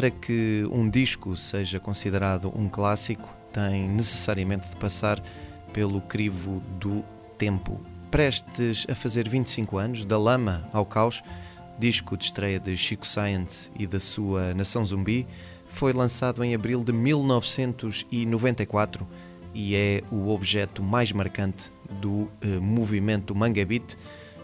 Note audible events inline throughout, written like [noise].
Para que um disco seja considerado um clássico, tem necessariamente de passar pelo crivo do tempo. Prestes a fazer 25 anos, da lama ao caos, disco de estreia de Chico Science e da sua Nação Zumbi, foi lançado em abril de 1994 e é o objeto mais marcante do eh, movimento Manga Beat,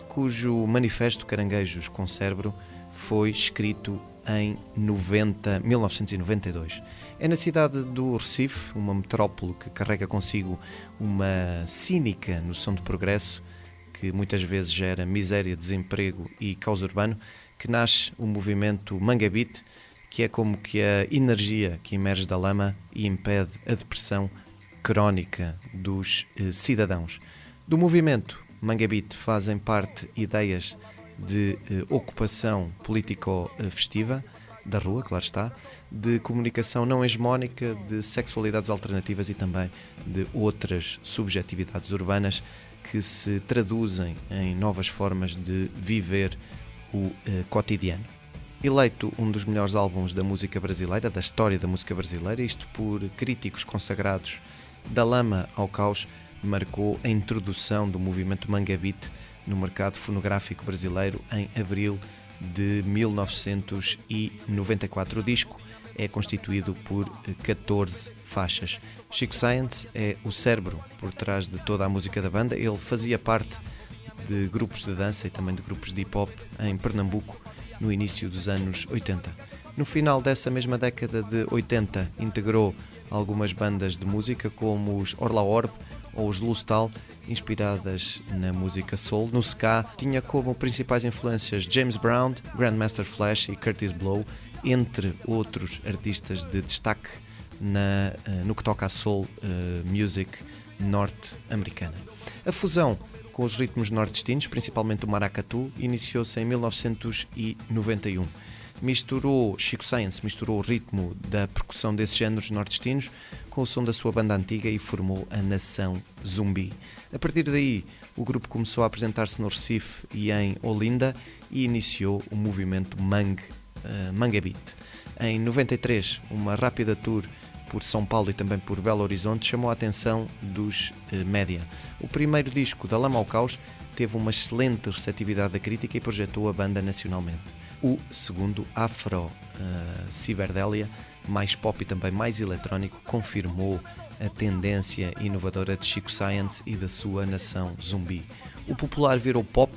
cujo manifesto Caranguejos com Cérebro foi escrito em 90, 1992. É na cidade do Recife, uma metrópole que carrega consigo uma cínica noção de progresso, que muitas vezes gera miséria, desemprego e caos urbano, que nasce o movimento Manga Beat, que é como que a energia que emerge da lama e impede a depressão crónica dos eh, cidadãos. Do movimento Manga Beat fazem parte ideias de eh, ocupação político-festiva da rua, claro está, de comunicação não hegemónica, de sexualidades alternativas e também de outras subjetividades urbanas que se traduzem em novas formas de viver o eh, cotidiano. Eleito um dos melhores álbuns da música brasileira, da história da música brasileira, isto por críticos consagrados da lama ao caos, marcou a introdução do movimento Manga Beat no mercado fonográfico brasileiro em abril de 1994. O disco é constituído por 14 faixas. Chico Science é o cérebro por trás de toda a música da banda. Ele fazia parte de grupos de dança e também de grupos de hip hop em Pernambuco no início dos anos 80. No final dessa mesma década de 80, integrou algumas bandas de música como os Orla Orb ou os Lustal, inspiradas na música soul. No ska, tinha como principais influências James Brown, Grandmaster Flash e Curtis Blow, entre outros artistas de destaque na, no que toca a soul uh, music norte-americana. A fusão com os ritmos nordestinos, principalmente o maracatu, iniciou-se em 1991 misturou, Chico Science misturou o ritmo da percussão desses géneros nordestinos com o som da sua banda antiga e formou a Nação Zumbi. A partir daí, o grupo começou a apresentar-se no Recife e em Olinda e iniciou o movimento Mang, uh, Manga Beat. Em 93, uma rápida tour por São Paulo e também por Belo Horizonte chamou a atenção dos uh, média. O primeiro disco, da Lama ao Caos, teve uma excelente receptividade da crítica e projetou a banda nacionalmente o segundo Afro uh, mais pop e também mais eletrónico, confirmou a tendência inovadora de Chico Science e da sua nação zumbi. O popular virou pop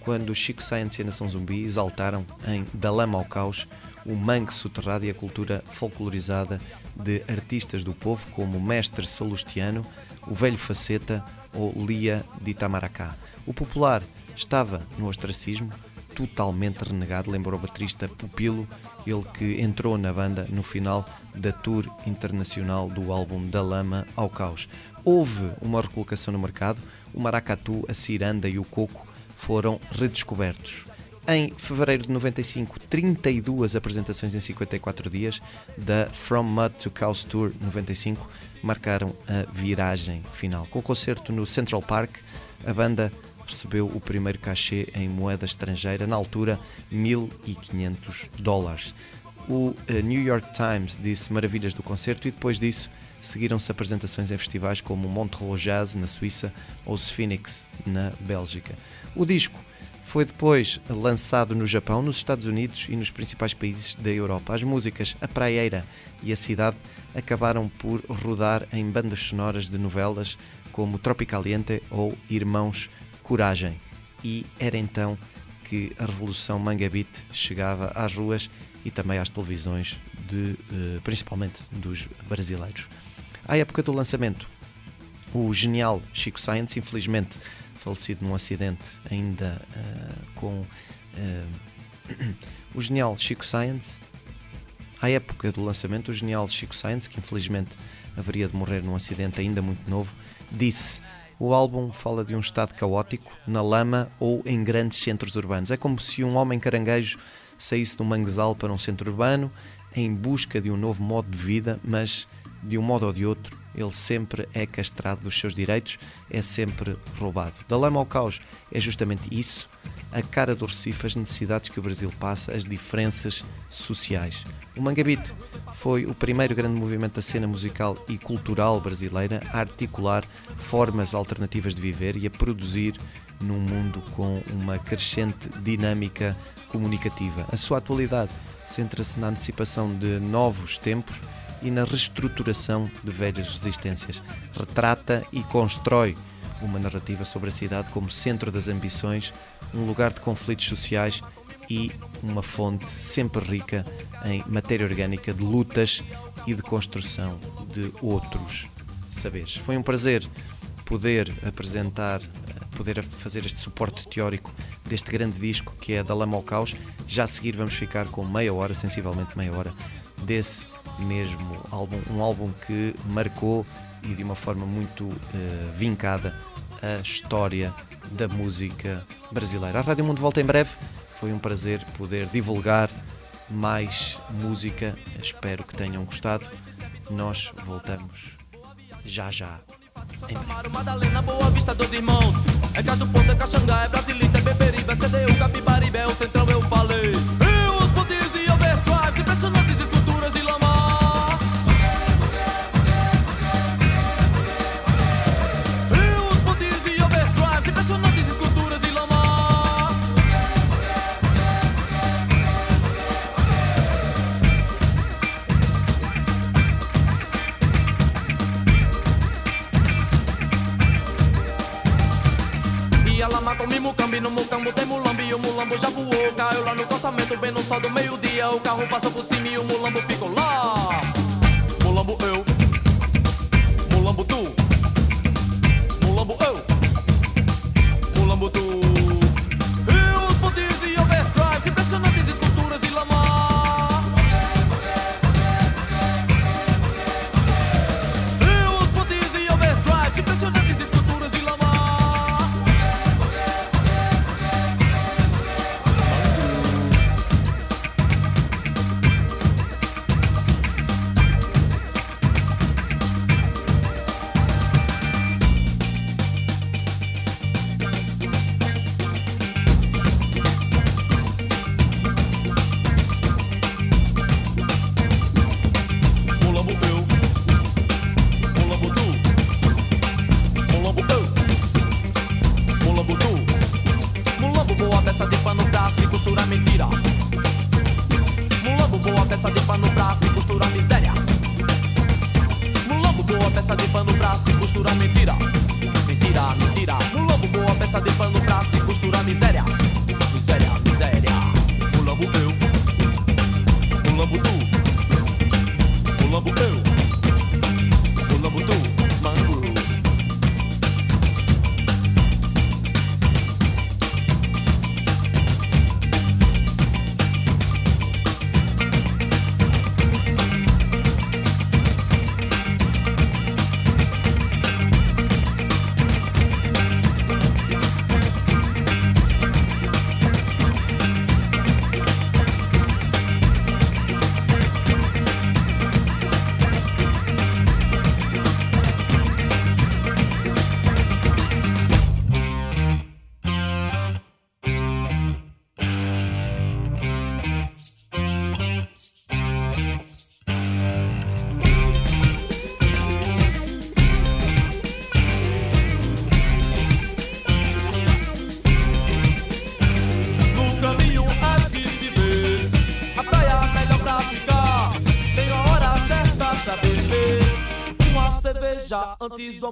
quando Chico Science e a nação zumbi exaltaram em Da Lama ao Caos o mangue soterrado e a cultura folclorizada de artistas do povo como Mestre Salustiano, o Velho Faceta ou Lia de Itamaracá. O popular estava no ostracismo, totalmente renegado, lembrou o baterista Pupilo, ele que entrou na banda no final da tour internacional do álbum Da Lama ao Caos. Houve uma recolocação no mercado, o maracatu, a ciranda e o coco foram redescobertos. Em fevereiro de 95, 32 apresentações em 54 dias da From Mud to Chaos Tour 95 marcaram a viragem final. Com o concerto no Central Park, a banda recebeu o primeiro cachê em moeda estrangeira, na altura 1.500 dólares. O eh, New York Times disse maravilhas do concerto e depois disso seguiram-se apresentações em festivais como Montreux Jazz na Suíça ou Sphinx na Bélgica. O disco foi depois lançado no Japão, nos Estados Unidos e nos principais países da Europa. As músicas A Praieira e A Cidade acabaram por rodar em bandas sonoras de novelas como Tropicaliente ou Irmãos coragem. E era então que a revolução Manga Beat chegava às ruas e também às televisões, de, principalmente dos brasileiros. À época do lançamento, o genial Chico Science, infelizmente falecido num acidente ainda uh, com uh, [clears throat] o genial Chico Science, à época do lançamento, o genial Chico Science, que infelizmente haveria de morrer num acidente ainda muito novo, disse O álbum fala de um estado caótico, na lama ou em grandes centros urbanos. É como se um homem caranguejo saísse do manguezal para um centro urbano em busca de um novo modo de vida, mas de um modo ou de outro, ele sempre é castrado dos seus direitos, é sempre roubado. Da lama ao caos é justamente isso, a cara do Recife, as necessidades que o Brasil passa, as diferenças sociais. O Mangabite foi o primeiro grande movimento da cena musical e cultural brasileira a articular formas alternativas de viver e a produzir num mundo com uma crescente dinâmica comunicativa. A sua atualidade centra-se na antecipação de novos tempos e na reestruturação de velhas resistências. Retrata e constrói uma narrativa sobre a cidade como centro das ambições, um lugar de conflitos sociais e uma fonte sempre rica em matéria orgânica de lutas e de construção de outros saberes. Foi um prazer poder apresentar, poder fazer este suporte teórico deste grande disco que é da Lama ao Caos. Já a seguir vamos ficar com meia hora, sensivelmente meia hora, desse mesmo álbum, um álbum que marcou e de uma forma muito uh, vincada a história da música brasileira. A Rádio Mundo volta em breve. Foi um prazer poder divulgar mais música. Espero que tenham gostado. Nós voltamos já já. Madalena, Boa Vista, irmãos. É Caso Ponto, é Caxangá, é Brasilita, é Beberibe, é é o eu falei. E os e impressionantes Mulambo já voou Caiu lá no calçamento, bem no sol do meio-dia. O carro passou por cima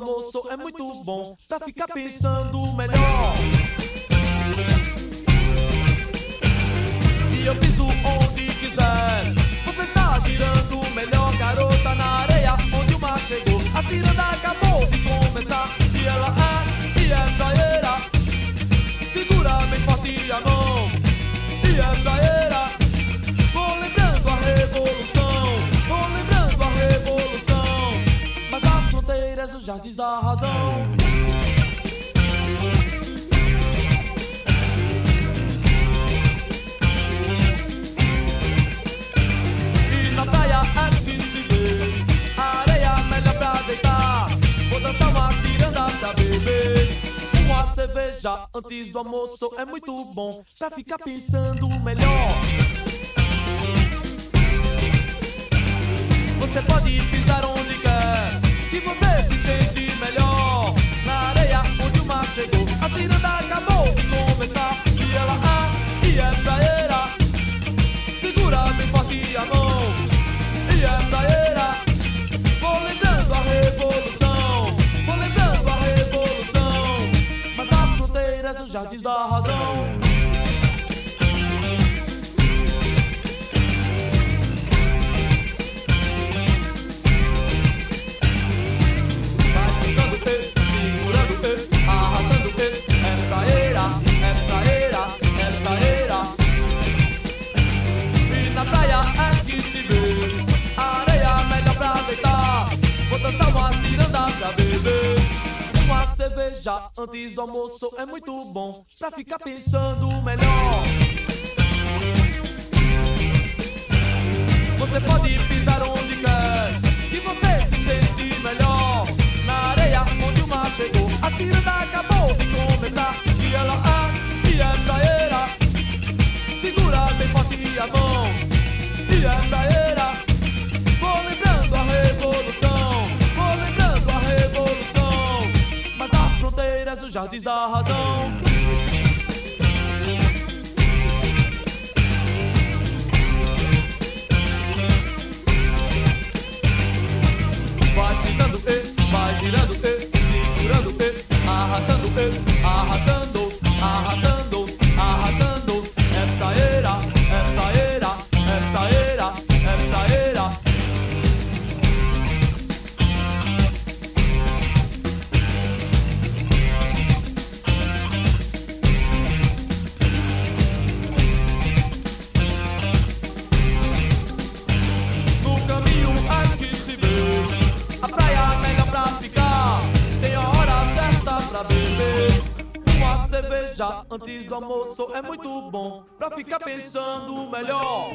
almoço é muito bom Pra ficar pensando melhor charges da razão. E na praia é de se ver, a areia é melhor pra deitar. Vou dançar uma ciranda pra beber. Uma cerveja antes do almoço é muito bom pra ficar pensando melhor. Você pode pedir Taciz daha hazır cerveja antes do almoço é muito bom pra ficar pensando melhor. Você pode pisar onde quer, que você se sente melhor. Na areia onde o mar chegou, a tirada acabou de começar. E ela ah, e anda era. Segura bem forte a mão, e anda já diz da razão. muito bom pra ficar pensando melhor.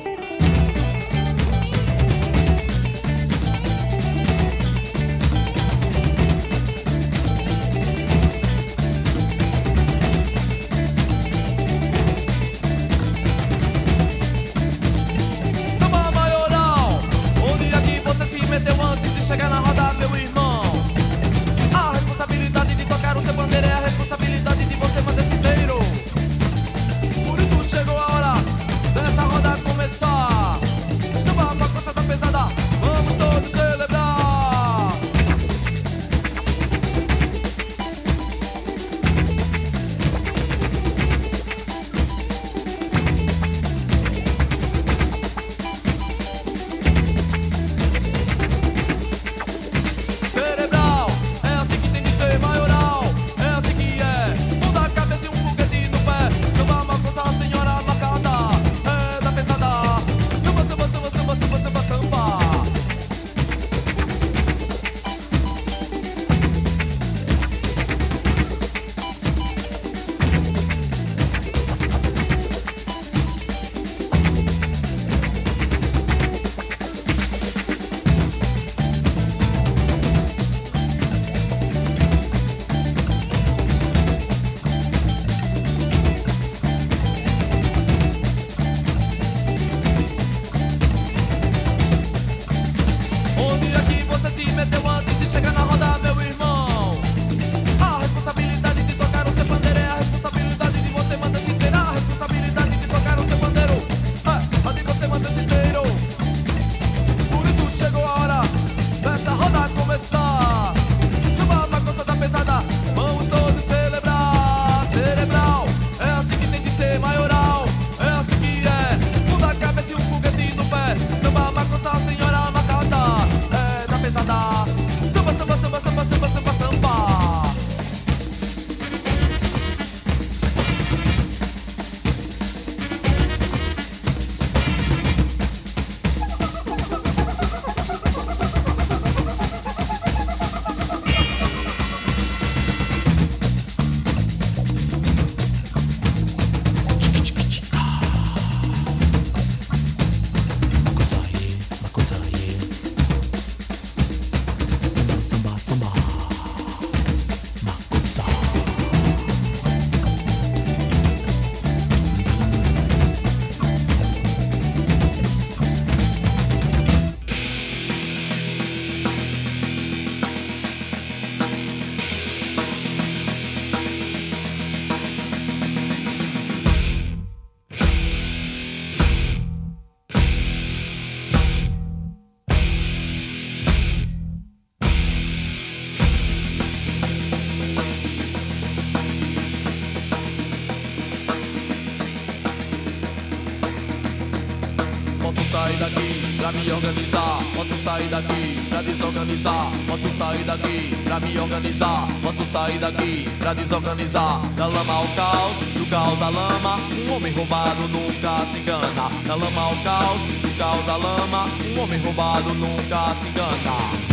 Sair daqui pra desorganizar. Da lama ao caos, do caos à lama. Um homem roubado nunca se engana. Da lama ao caos, do caos à lama. Um homem roubado nunca se engana.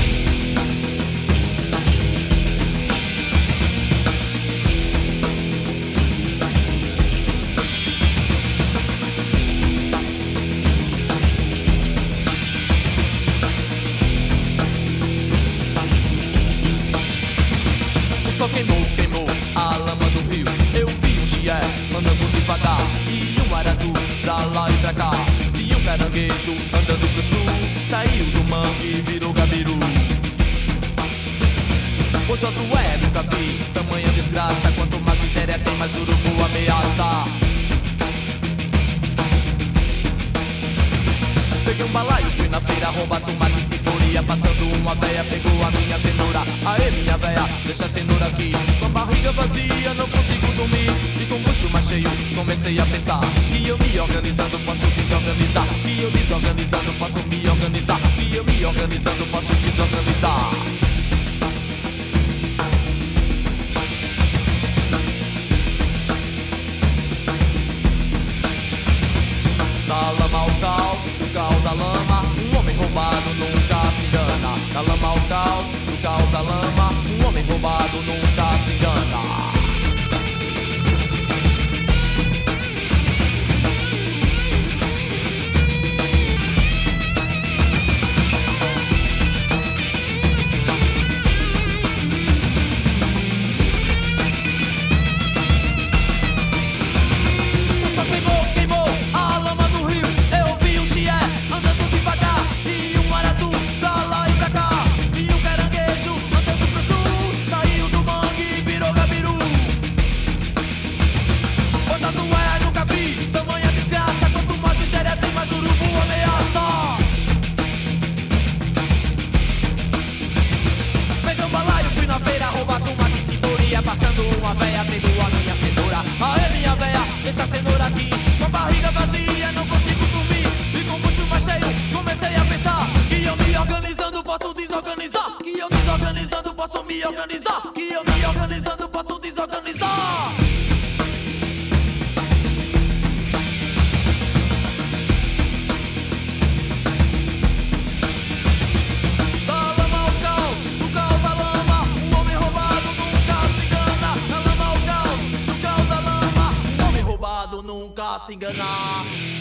Caranguejo andando pro sul, saiu do mangue virou gabiru. O Josué nunca vi tamanha desgraça. Quanto mais miséria tem, mais urubu ameaça. Peguei um balaio, fui na feira roubar tomate ceboria Passando uma véia, pegou a minha cenoura Aê minha véia, deixa a cenoura aqui. Com a barriga vazia, não consigo dormir. E com o bucho mais cheio, comecei a pensar Que eu me organizando, posso desorganizar. Que eu desorganizando, posso me organizar. Que eu me organizando, posso desorganizar. Da lama ao caos, do caos à lama. Um homem roubado nunca Roubado nunca se engana uma véia, pegou a minha cenoura. Aê minha véia, deixa a cenoura aqui. Com a barriga vazia, não consigo dormir. E com o mais cheio, comecei a pensar Que eu me organizando posso desorganizar. Que eu desorganizando posso me organizar. Que eu me organizando posso desorganizar nunca se